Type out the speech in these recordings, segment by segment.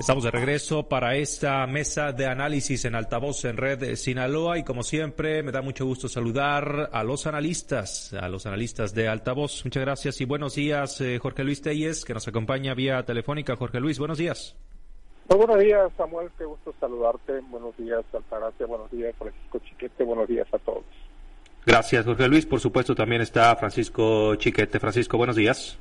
Estamos de regreso para esta mesa de análisis en altavoz en red Sinaloa y como siempre me da mucho gusto saludar a los analistas, a los analistas de altavoz. Muchas gracias y buenos días eh, Jorge Luis Telles que nos acompaña vía telefónica. Jorge Luis, buenos días. Muy buenos días Samuel, qué gusto saludarte. Buenos días Altagracia, buenos días Francisco Chiquete, buenos días a todos. Gracias Jorge Luis, por supuesto también está Francisco Chiquete. Francisco, buenos días.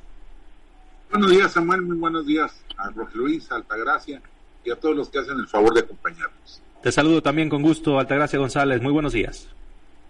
Buenos días, Samuel. Muy buenos días a Jorge Luis, a Altagracia y a todos los que hacen el favor de acompañarnos. Te saludo también con gusto, Altagracia González. Muy buenos días.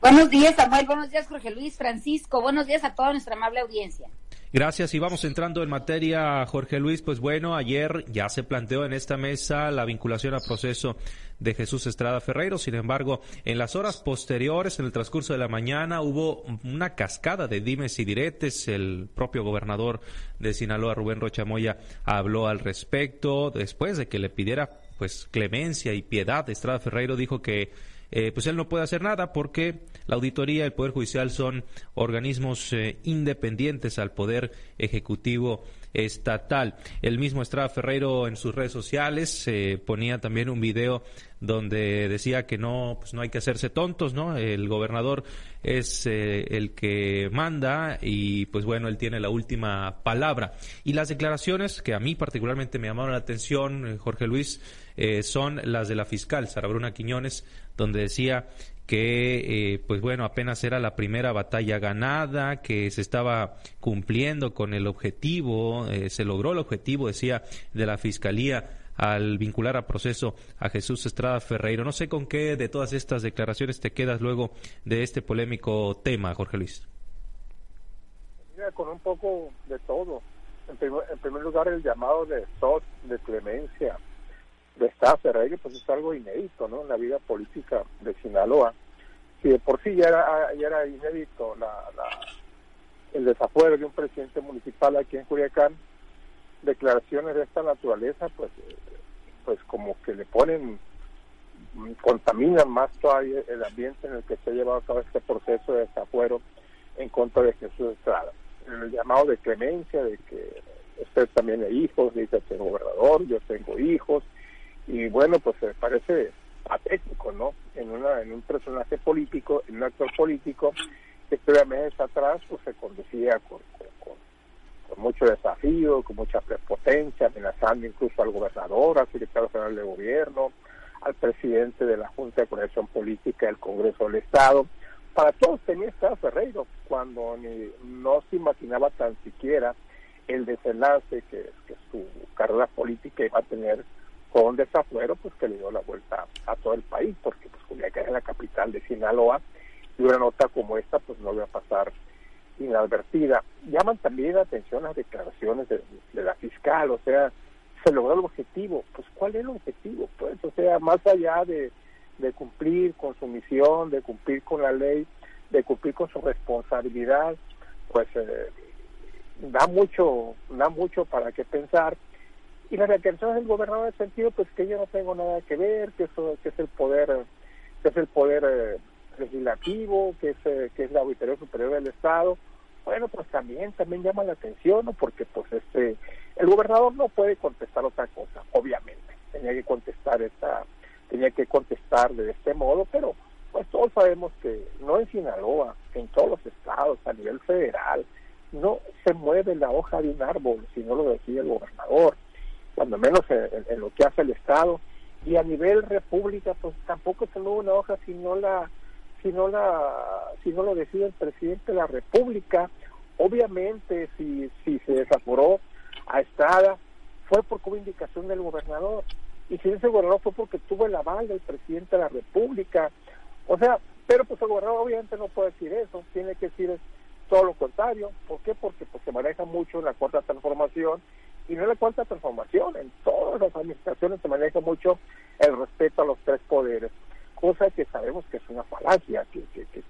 Buenos días, Samuel. Buenos días, Jorge Luis, Francisco. Buenos días a toda nuestra amable audiencia. Gracias y vamos entrando en materia, Jorge Luis. Pues bueno, ayer ya se planteó en esta mesa la vinculación a proceso de Jesús Estrada Ferreiro. Sin embargo, en las horas posteriores, en el transcurso de la mañana, hubo una cascada de dimes y diretes. El propio gobernador de Sinaloa, Rubén Rocha Moya, habló al respecto. Después de que le pidiera pues clemencia y piedad, Estrada Ferreiro dijo que eh, pues él no puede hacer nada porque la auditoría y el Poder Judicial son organismos eh, independientes al Poder Ejecutivo estatal. El mismo Estrada Ferreiro en sus redes sociales eh, ponía también un video donde decía que no, pues no hay que hacerse tontos, ¿no? El gobernador es el que manda y pues bueno, él tiene la última palabra. Y las declaraciones que a mí particularmente me llamaron la atención, Jorge Luis, son las de la fiscal Sara Bruna Quiñones, donde decía que eh, pues bueno apenas era la primera batalla ganada que se estaba cumpliendo con el objetivo eh, se logró el objetivo decía de la fiscalía al vincular a proceso a Jesús Estrada Ferreiro no sé con qué de todas estas declaraciones te quedas luego de este polémico tema Jorge Luis Mira, con un poco de todo en primer, lugar el llamado de SOT de clemencia de Estado Ferreira, pues es algo inédito, ¿no? En la vida política de Sinaloa. Si de por sí ya era, ya era inédito la, el desafuero de un presidente municipal aquí en Culiacán, declaraciones de esta naturaleza, pues, pues como que le ponen, contaminan más todavía el ambiente en el que se ha llevado a cabo este proceso de desafuero en contra de Jesús Estrada. El llamado de clemencia, de que usted también hay hijos, dice el gobernador, yo tengo hijos, y bueno, pues me parece patético, ¿no? En, una, en un personaje político, en un actor político, que todavía meses atrás pues se conducía con, con, mucho desafío, con mucha prepotencia, amenazando incluso al gobernador, al secretario general de gobierno, al presidente de la Junta de Coordinación Política del Congreso del Estado. Para todos tenía Estado Ferreiro, cuando ni, no se imaginaba tan siquiera el desenlace que, su carrera política iba a tener con desafuero pues que le dio la vuelta a todo el país, porque pues Culiacán es la capital de Sinaloa y una nota como esta pues no va a pasar inadvertida. Llaman también la atención las declaraciones de, la fiscal, o sea, se logró el objetivo, pues ¿cuál es el objetivo? Pues, o sea, más allá de, cumplir con su misión, de cumplir con la ley, de cumplir con su responsabilidad, pues eh, da mucho, da mucho para qué pensar y las declaraciones del gobernador en el sentido pues que yo no tengo nada que ver que eso que es el poder que es el poder eh, legislativo que es eh, que es la auditoría superior del estado bueno pues también también llama la atención ¿no? porque pues este el gobernador no puede contestar otra cosa obviamente tenía que contestar esta tenía que contestar de este modo pero pues todos sabemos que no en Sinaloa en todos los estados a nivel federal no se mueve la hoja de un árbol si no lo decide el gobernador cuando menos en, lo que hace el Estado, y a nivel república, pues tampoco se mueve una hoja si no la, si no la, si no lo decide el presidente de la República. Obviamente, si, si se desaforó a Estrada, fue por como indicación del gobernador. Y si ese gobernador fue porque tuvo el aval del presidente de la República. O sea, pero pues el gobernador obviamente no puede decir eso, tiene que decir todo lo contrario. ¿Por qué? Porque pues se maneja mucho en la cuarta transformación y no le cuarta transformación. En todas las administraciones se maneja mucho el respeto a los tres poderes, cosa que sabemos que es una falacia, que,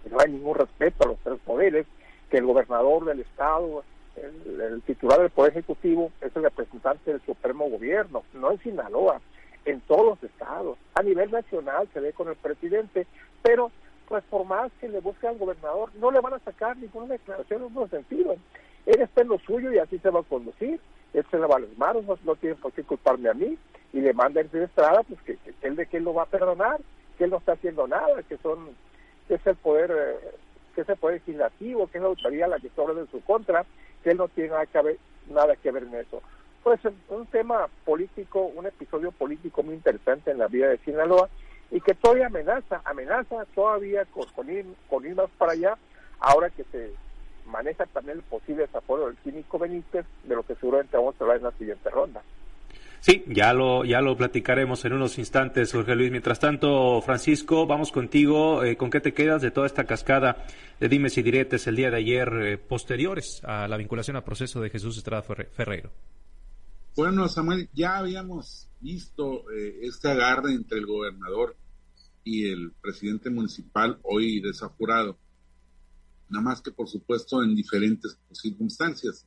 no hay ningún respeto a los tres poderes, que el gobernador del Estado, el, titular del Poder Ejecutivo, es el representante del Supremo Gobierno, no en Sinaloa, en todos los estados. A nivel nacional se ve con el presidente, pero pues por más que le busque al gobernador, no le van a sacar ninguna declaración en ningún sentido. Él está en lo suyo y así se va a conducir él se lava las manos, no, tiene por qué culparme a mí, y le manda el Estrada, pues que, él de que él lo va a perdonar, que él no está haciendo nada, que son que es el poder eh, que es el poder legislativo, que es la autoridad la que está en su contra, que él no tiene nada que ver, nada que ver en eso. Pues un tema político, un episodio político muy interesante en la vida de Sinaloa y que todavía amenaza, amenaza todavía con, ir, con ir más para allá, ahora que se maneja también el posible desaforo del químico Benítez, de lo que seguramente vamos a hablar en la siguiente ronda. Sí, ya lo, ya lo platicaremos en unos instantes, Jorge Luis. Mientras tanto, Francisco, vamos contigo. Eh, ¿Con qué te quedas de toda esta cascada de dimes y diretes el día de ayer, eh, posteriores a la vinculación al proceso de Jesús Estrada Ferreiro? Bueno, Samuel, ya habíamos visto eh, este agarre entre el gobernador y el presidente municipal hoy desaforado nada más que por supuesto en diferentes circunstancias.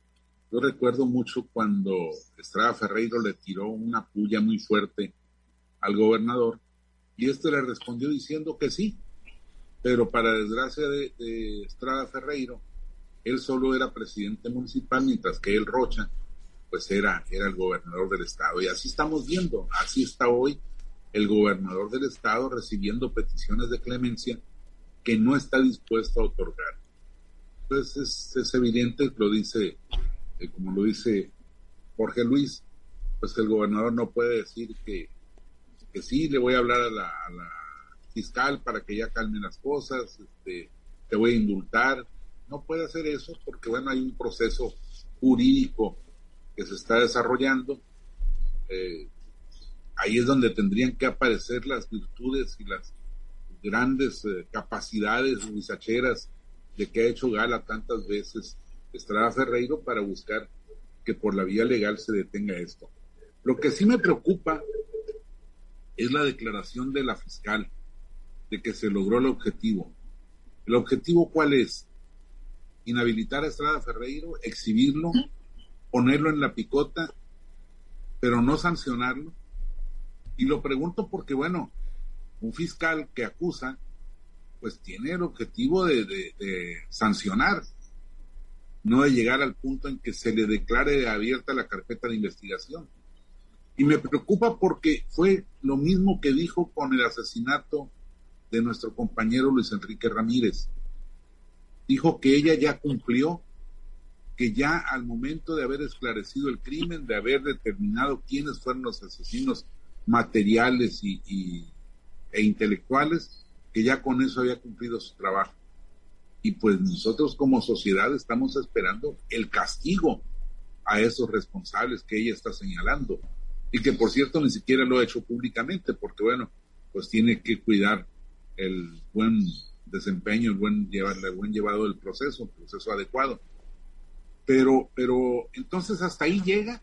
Yo recuerdo mucho cuando Estrada Ferreiro le tiró una puya muy fuerte al gobernador y este le respondió diciendo que sí, pero para desgracia de, Estrada Ferreiro, él solo era presidente municipal, mientras que él, Rocha, pues era, era el gobernador del estado. Y así estamos viendo, así está hoy el gobernador del estado recibiendo peticiones de clemencia que no está dispuesto a otorgar pues es, evidente, lo dice, eh, como lo dice Jorge Luis, pues el gobernador no puede decir que, que sí, le voy a hablar a la, fiscal para que ya calmen las cosas, este, te voy a indultar. No puede hacer eso porque, bueno, hay un proceso jurídico que se está desarrollando. Eh, ahí es donde tendrían que aparecer las virtudes y las grandes eh, capacidades guisacheras de que ha hecho gala tantas veces Estrada Ferreiro para buscar que por la vía legal se detenga esto. Lo que sí me preocupa es la declaración de la fiscal de que se logró el objetivo. ¿El objetivo cuál es? Inhabilitar a Estrada Ferreiro, exhibirlo, ponerlo en la picota, pero no sancionarlo. Y lo pregunto porque, bueno, un fiscal que acusa pues tiene el objetivo de, sancionar, no de llegar al punto en que se le declare abierta la carpeta de investigación. Y me preocupa porque fue lo mismo que dijo con el asesinato de nuestro compañero Luis Enrique Ramírez. Dijo que ella ya cumplió, que ya al momento de haber esclarecido el crimen, de haber determinado quiénes fueron los asesinos materiales y, e intelectuales, que ya con eso había cumplido su trabajo. Y pues nosotros como sociedad estamos esperando el castigo a esos responsables que ella está señalando. Y que por cierto ni siquiera lo ha hecho públicamente, porque bueno, pues tiene que cuidar el buen desempeño, el buen, llevar, el buen llevado del proceso, proceso adecuado. Pero, pero entonces hasta ahí llega.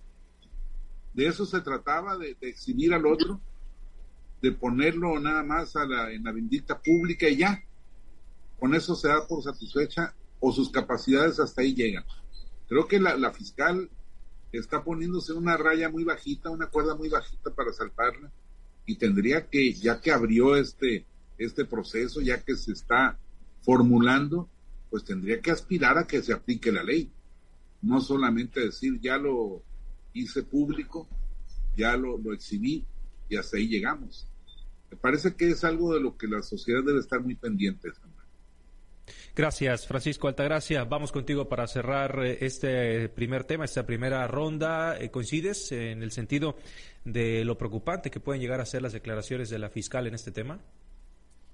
De eso se trataba, de exhibir al otro de ponerlo nada más en la bendita pública y ya. Con eso se da por satisfecha o sus capacidades hasta ahí llegan. Creo que la, la fiscal está poniéndose una raya muy bajita, una cuerda muy bajita para saltarla y tendría que, ya que abrió este, este proceso, ya que se está formulando, pues tendría que aspirar a que se aplique la ley. No solamente decir, ya lo hice público, ya lo, lo exhibí, y hasta ahí llegamos. Me parece que es algo de lo que la sociedad debe estar muy pendiente. Gracias, Francisco Altagracia. Vamos contigo para cerrar eh, este primer tema, esta primera ronda. Eh, ¿Coincides en el sentido de lo preocupante que pueden llegar a ser las declaraciones de la fiscal en este tema?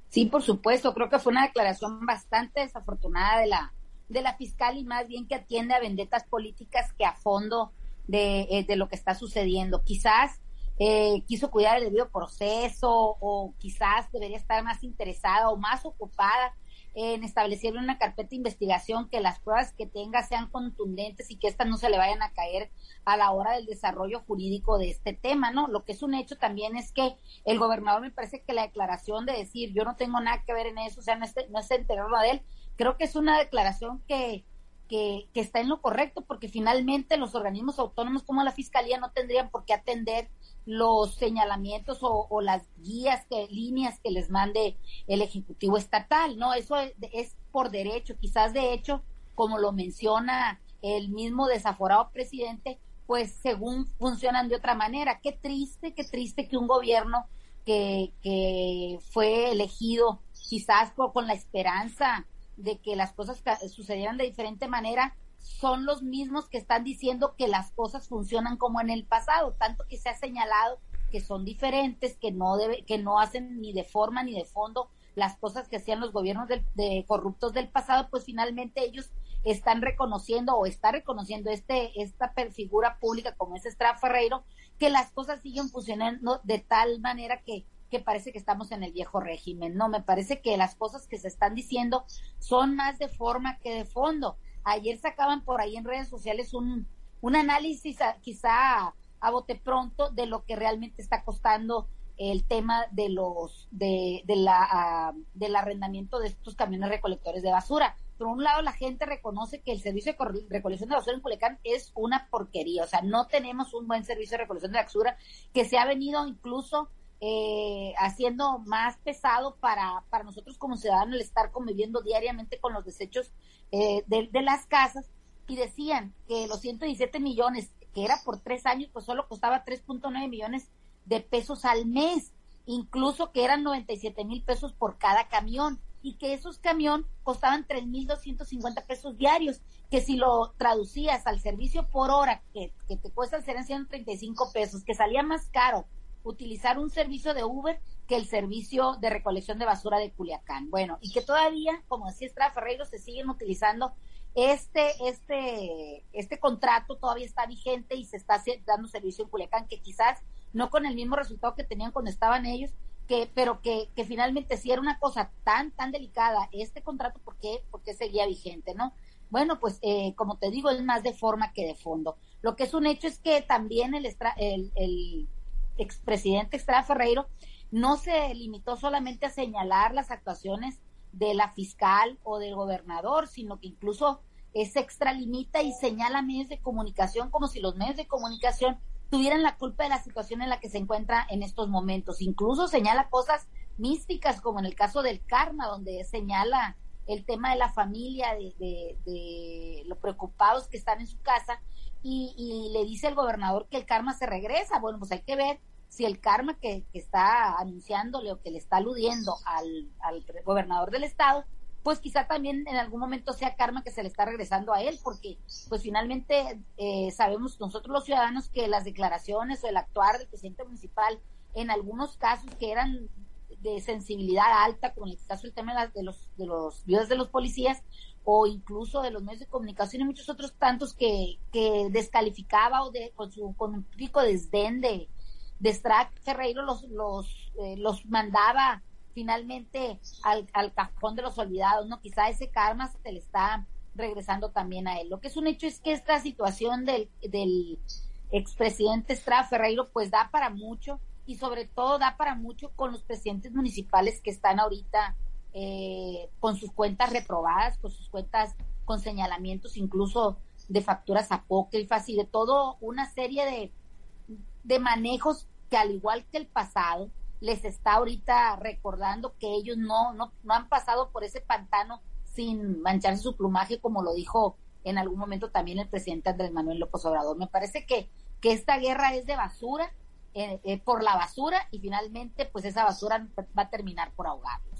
Sí, por supuesto. Creo que fue una declaración bastante desafortunada de la, de la fiscal y más bien que atiende a vendetas políticas que a fondo de, eh, de lo que está sucediendo. Quizás eh, quiso cuidar el debido proceso o quizás debería estar más interesada o más ocupada en establecer una carpeta de investigación que las pruebas que tenga sean contundentes y que éstas no se le vayan a caer a la hora del desarrollo jurídico de este tema, ¿no? Lo que es un hecho también es que el gobernador me parece que la declaración de decir yo no tengo nada que ver en eso, o sea, no no es enterarlo de él, creo que es una declaración que, que, que, está en lo correcto, porque finalmente los organismos autónomos como la Fiscalía no tendrían por qué atender los señalamientos o, las guías, que, líneas que les mande el Ejecutivo Estatal, ¿no? Eso es, por derecho, quizás de hecho, como lo menciona el mismo desaforado presidente, pues según funcionan de otra manera. Qué triste, qué triste que un gobierno que, que fue elegido quizás por, con la esperanza de que las cosas sucedieran de diferente manera, son los mismos que están diciendo que las cosas funcionan como en el pasado, tanto que se ha señalado que son diferentes, que no debe, que no hacen ni de forma ni de fondo las cosas que hacían los gobiernos de, corruptos del pasado, pues finalmente ellos están reconociendo o está reconociendo este esta figura pública como es Estrada Ferreiro que las cosas siguen funcionando de tal manera que que parece que estamos en el viejo régimen. No, me parece que las cosas que se están diciendo son más de forma que de fondo. Ayer sacaban por ahí en redes sociales un, un análisis quizá a bote pronto de lo que realmente está costando el tema de los de, de la del arrendamiento de estos camiones recolectores de basura. Por un lado, la gente reconoce que el servicio de recolección de basura en Culiacán es una porquería. O sea, no tenemos un buen servicio de recolección de basura que se ha venido incluso eh, haciendo más pesado para, para nosotros como ciudadanos el estar conviviendo diariamente con los desechos eh, de, de, las casas. Y decían que los 117 millones que era por tres años pues solo costaba 3.9 millones de pesos al mes. Incluso que eran 97 mil pesos por cada camión. Y que esos camión costaban 3.250 pesos diarios, que si lo traducías al servicio por hora, que, que te cuesta serían 135 pesos, que salía más caro utilizar un servicio de Uber que el servicio de recolección de basura de Culiacán. Bueno, y que todavía, como decía Estrada Ferreiro, se siguen utilizando este, este, este contrato todavía está vigente y se está dando servicio en Culiacán, que quizás no con el mismo resultado que tenían cuando estaban ellos, que, pero que, que finalmente si era una cosa tan, tan delicada, este contrato, ¿por qué, por qué seguía vigente, no? Bueno, pues eh, como te digo, es más de forma que de fondo. Lo que es un hecho es que también el, el, el expresidente Estrada Ferreiro no se limitó solamente a señalar las actuaciones de la fiscal o del gobernador, sino que incluso se extralimita y señala medios de comunicación como si los medios de comunicación tuvieran la culpa de la situación en la que se encuentra en estos momentos. Incluso señala cosas místicas, como en el caso del karma, donde señala el tema de la familia, de, de, de lo preocupados que están en su casa, y, le dice al gobernador que el karma se regresa. Bueno, pues hay que ver si el karma que, está anunciándole o que le está aludiendo al, gobernador del estado, pues quizá también en algún momento sea karma que se le está regresando a él, porque pues finalmente eh, sabemos nosotros los ciudadanos que las declaraciones o el actuar del presidente municipal en algunos casos que eran de sensibilidad alta, como en el caso del tema de, los de los viudas de los policías, o incluso de los medios de comunicación y muchos otros tantos que, que descalificaba o de, con, su, con un pico desdén de, de Strack Ferreiro los, los, eh, los mandaba finalmente al, al cajón de los olvidados, ¿no? Quizá ese karma se le está regresando también a él. Lo que es un hecho es que esta situación del, del expresidente Estrada Ferreiro pues da para mucho y sobre todo da para mucho con los presidentes municipales que están ahorita eh, con sus cuentas reprobadas, con sus cuentas con señalamientos incluso de facturas apócrifas y de todo una serie de, de manejos que al igual que el pasado les está ahorita recordando que ellos no, no, no han pasado por ese pantano sin mancharse su plumaje, como lo dijo en algún momento también el presidente Andrés Manuel López Obrador. Me parece que, que esta guerra es de basura, eh, eh, por la basura, y finalmente pues esa basura va a terminar por ahogarlos.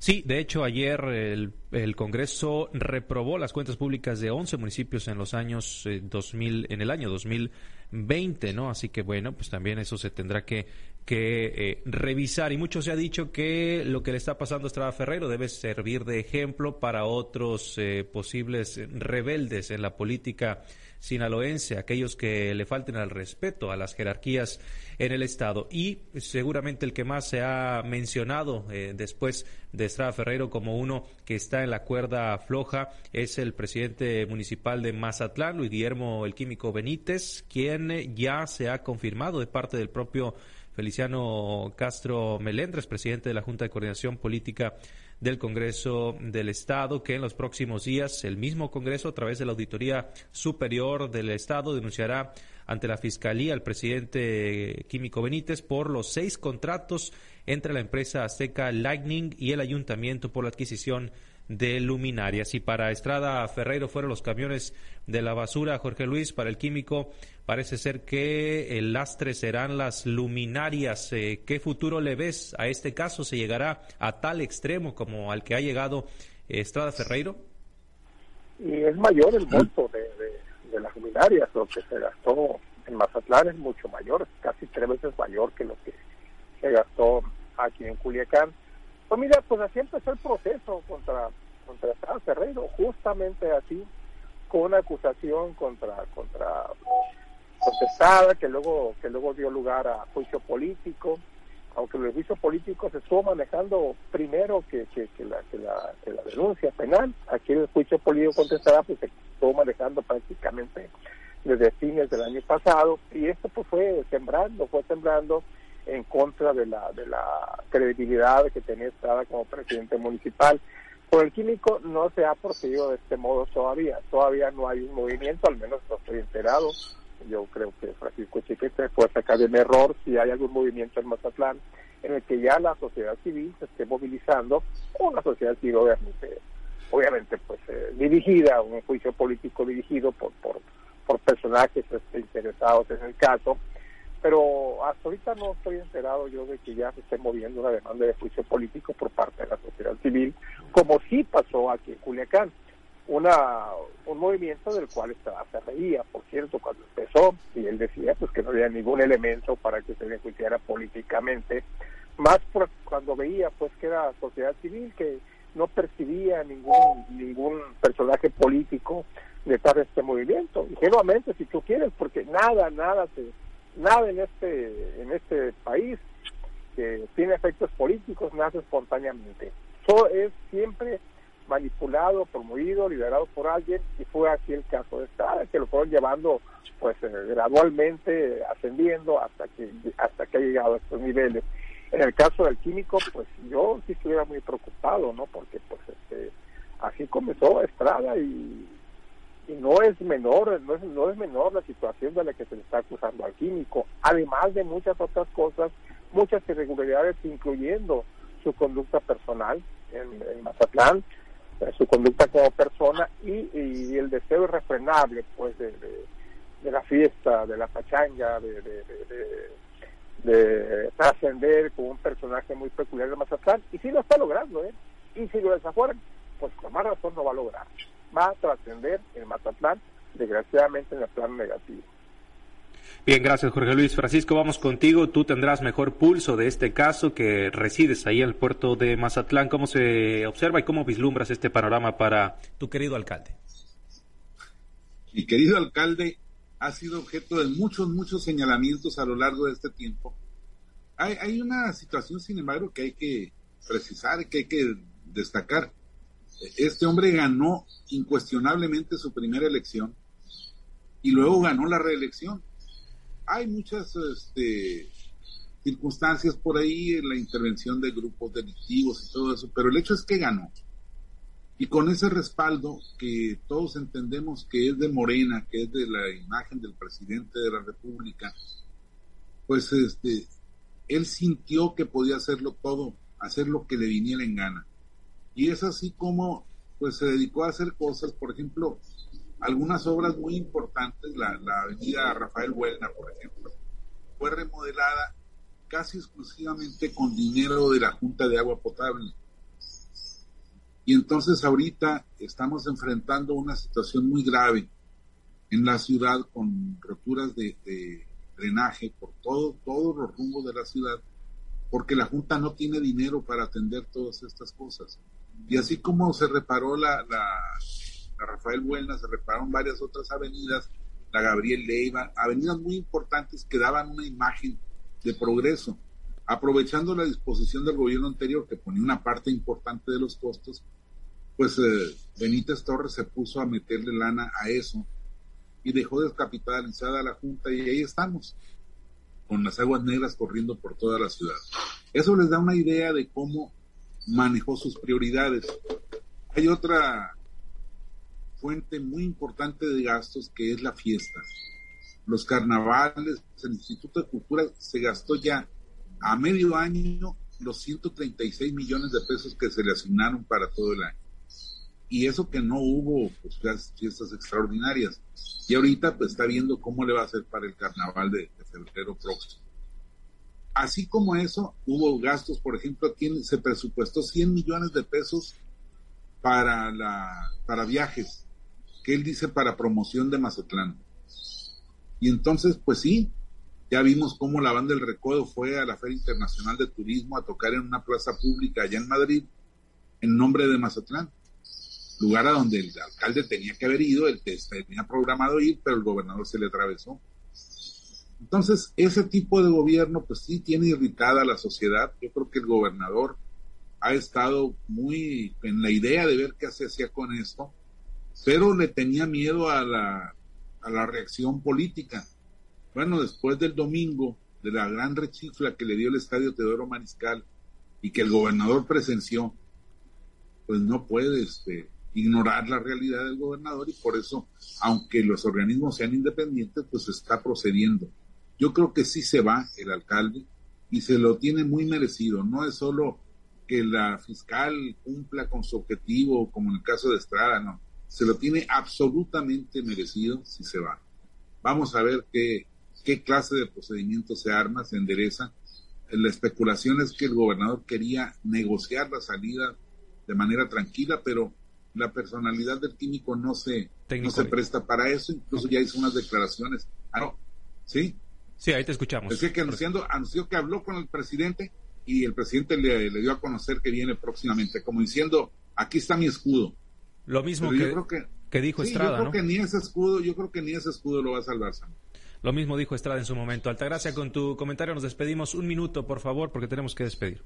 Sí, de hecho, ayer el, el, Congreso reprobó las cuentas públicas de 11 municipios en los años 2000, eh, en el año 2020, ¿no? Así que bueno, pues también eso se tendrá que, que eh, revisar. Y mucho se ha dicho que lo que le está pasando a Estrada Ferrero debe servir de ejemplo para otros eh, posibles rebeldes en la política sinaloense, aquellos que le falten al respeto a las jerarquías en el Estado. Y seguramente el que más se ha mencionado eh, después de Estrada Ferreiro como uno que está en la cuerda floja es el presidente municipal de Mazatlán, Luis Guillermo el Químico Benítez, quien ya se ha confirmado de parte del propio Feliciano Castro Melendres, presidente de la Junta de Coordinación Política del Congreso del Estado, que en los próximos días el mismo Congreso, a través de la Auditoría Superior del Estado, denunciará ante la Fiscalía al presidente Químico Benítez por los seis contratos entre la empresa Azteca Lightning y el Ayuntamiento por la adquisición de luminarias. Y para Estrada Ferreiro fueron los camiones de la basura, Jorge Luis, para el químico parece ser que el lastre serán las luminarias. Eh, ¿Qué futuro le ves a este caso? ¿Se llegará a tal extremo como al que ha llegado Estrada Ferreiro? Y es mayor el monto de, de las luminarias, lo que se gastó en Mazatlán es mucho mayor, casi tres veces mayor que lo que se gastó aquí en Culiacán. Pues mira, pues así empezó el proceso contra contra Ferreiro, justamente así, con una acusación contra contra contestada que luego que luego dio lugar a juicio político, aunque el juicio político se estuvo manejando primero que, que, la, que, la, que la denuncia penal, aquí el juicio político contestada pues se estuvo manejando prácticamente desde fines del año pasado. Y esto pues fue sembrando, fue sembrando en contra de la de la credibilidad que tenía Estrada como presidente municipal. Por el químico no se ha procedido de este modo todavía, todavía no hay un movimiento, al menos no estoy enterado. Yo creo que Francisco Chiquete puede sacar de un error si hay algún movimiento en Mazatlán en el que ya la sociedad civil se esté movilizando, o una sociedad civil obviamente, obviamente pues eh, dirigida, un juicio político dirigido por, por por personajes este, interesados en el caso, pero hasta ahorita no estoy enterado yo de que ya se esté moviendo una demanda de juicio político por parte de la sociedad civil, como sí pasó aquí en Culiacán. Una, un movimiento del cual estaba, se reía, por cierto, cuando empezó, y él decía pues que no había ningún elemento para que se le enjuiciara políticamente, más por cuando veía pues que era sociedad civil, que no percibía ningún, ningún personaje político detrás de este movimiento. Ingenuamente, si tú quieres, porque nada, nada, se, nada en este, en este país que tiene efectos políticos nace espontáneamente. Todo es siempre manipulado, promovido, liderado por alguien y fue así el caso de Estrada, que lo fueron llevando pues eh, gradualmente ascendiendo hasta que hasta que ha llegado a estos niveles. En el caso del químico, pues yo sí estuviera muy preocupado, ¿no? Porque pues este así comenzó Estrada y y no es menor, no es, no es menor la situación de la que se le está acusando al químico, además de muchas otras cosas, muchas irregularidades, incluyendo su conducta personal en, Mazatlán, eh, su conducta como persona y, el deseo irrefrenable pues de, la fiesta, de la pachanga, de, de, trascender como un personaje muy peculiar de Mazatlán, y si lo está logrando, ¿eh? y si lo desafueran, pues con más razón no va a lograr va a trascender en Mazatlán, desgraciadamente en el plan negativo. Bien, gracias Jorge Luis. Francisco, vamos contigo. Tú tendrás mejor pulso de este caso que resides ahí en el puerto de Mazatlán. ¿Cómo se observa y cómo vislumbras este panorama para tu querido alcalde? Mi querido alcalde ha sido objeto de muchos, muchos señalamientos a lo largo de este tiempo. Hay, hay una situación, sin embargo, que hay que precisar, que hay que destacar este hombre ganó incuestionablemente su primera elección y luego ganó la reelección. Hay muchas este, circunstancias por ahí la intervención de grupos delictivos y todo eso, pero el hecho es que ganó. Y con ese respaldo que todos entendemos que es de Morena, que es de la imagen del presidente de la República, pues este, él sintió que podía hacerlo todo, hacer lo que le viniera en gana. Y es así como pues se dedicó a hacer cosas, por ejemplo, algunas obras muy importantes, la, avenida Rafael Huelna, por ejemplo, fue remodelada casi exclusivamente con dinero de la Junta de Agua Potable. Y entonces ahorita estamos enfrentando una situación muy grave en la ciudad con roturas de, de drenaje por todo, todos los rumbos de la ciudad, porque la Junta no tiene dinero para atender todas estas cosas. Y así como se reparó la, la, Rafael Buena, se repararon varias otras avenidas, la Gabriel Leiva, avenidas muy importantes que daban una imagen de progreso. Aprovechando la disposición del gobierno anterior, que ponía una parte importante de los costos, pues eh, Benítez Torres se puso a meterle lana a eso y dejó descapitalizada la Junta y ahí estamos, con las aguas negras corriendo por toda la ciudad. Eso les da una idea de cómo manejó sus prioridades. Hay otra fuente muy importante de gastos que es la fiesta. Los carnavales, el Instituto de Cultura se gastó ya a medio año los 136 millones de pesos que se le asignaron para todo el año. y eso que no hubo pues, fiestas extraordinarias. Y ahorita pues está viendo cómo le va a hacer para el carnaval de, febrero próximo. Así como eso, hubo gastos, por ejemplo, tiene, se presupuestó 100 millones de pesos para, la, para viajes, que él dice para promoción de Mazatlán. Y entonces, pues sí, ya vimos cómo la banda del Recodo fue a la Feria Internacional de Turismo a tocar en una plaza pública allá en Madrid en nombre de Mazatlán lugar a donde el alcalde tenía que haber ido, el tenía programado ir, pero el gobernador se le atravesó. Entonces, ese tipo de gobierno, pues sí tiene irritada a la sociedad. Yo creo que el gobernador ha estado muy en la idea de ver qué se hacía con esto, pero le tenía miedo a la, a la reacción política. Bueno, después del domingo, de la gran rechifla que le dio el estadio Teodoro Mariscal y que el gobernador presenció, pues no puede este, ignorar la realidad del gobernador y por eso, aunque los organismos sean independientes, pues está procediendo. Yo creo que sí se va el alcalde y se lo tiene muy merecido. No es solo que la fiscal cumpla con su objetivo, como en el caso de Estrada, no. Se lo tiene absolutamente merecido si se va. Vamos a ver qué, qué clase de procedimiento se arma, se endereza. La especulación es que el gobernador quería negociar la salida de manera tranquila, pero la personalidad del químico no se, no se presta para eso, incluso ya hizo unas declaraciones. Ah, ¿Sí? Sí, ahí te escuchamos. Es que anunciando, anunció que habló con el presidente y el presidente le, dio a conocer que viene próximamente, como diciendo, aquí está mi escudo. Lo mismo que, que, dijo Estrada, yo creo que ni ese escudo, yo creo que ni ese escudo lo va a salvar, Lo mismo dijo Estrada en su momento. Altagracia, con tu comentario nos despedimos. Un minuto, por favor, porque tenemos que despedir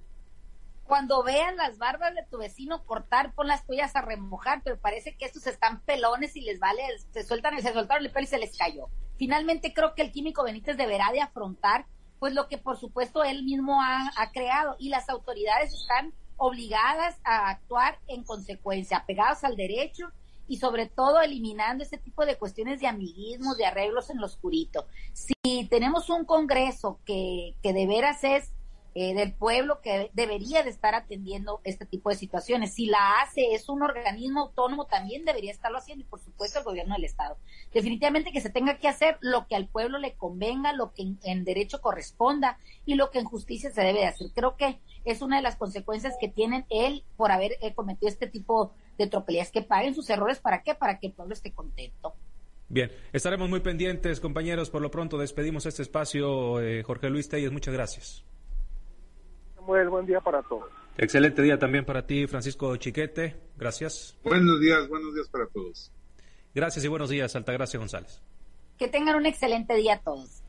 cuando vean las barbas de tu vecino cortar, pon las tuyas a remojar, pero parece que estos están pelones y les vale, se sueltan, se soltaron el pelo y se les cayó. Finalmente creo que el químico Benítez deberá de afrontar pues lo que por supuesto él mismo ha, ha creado y las autoridades están obligadas a actuar en consecuencia, apegados al derecho y sobre todo eliminando ese tipo de cuestiones de amiguismos, de arreglos en lo oscurito. Si tenemos un Congreso que, que de veras es eh, del pueblo que debería de estar atendiendo este tipo de situaciones. Si la hace, es un organismo autónomo, también debería estarlo haciendo y por supuesto el gobierno del Estado. Definitivamente que se tenga que hacer lo que al pueblo le convenga, lo que en, derecho corresponda y lo que en justicia se debe de hacer. Creo que es una de las consecuencias que tienen él por haber eh, cometido este tipo de tropelías, que paguen sus errores, ¿para qué? Para que el pueblo esté contento. Bien, estaremos muy pendientes, compañeros. Por lo pronto despedimos este espacio. Eh, Jorge Luis Telles, muchas gracias buen día para todos. Excelente día también para ti, Francisco Chiquete. Gracias. Buenos días, buenos días para todos. Gracias y buenos días, Altagracia González. Que tengan un excelente día todos.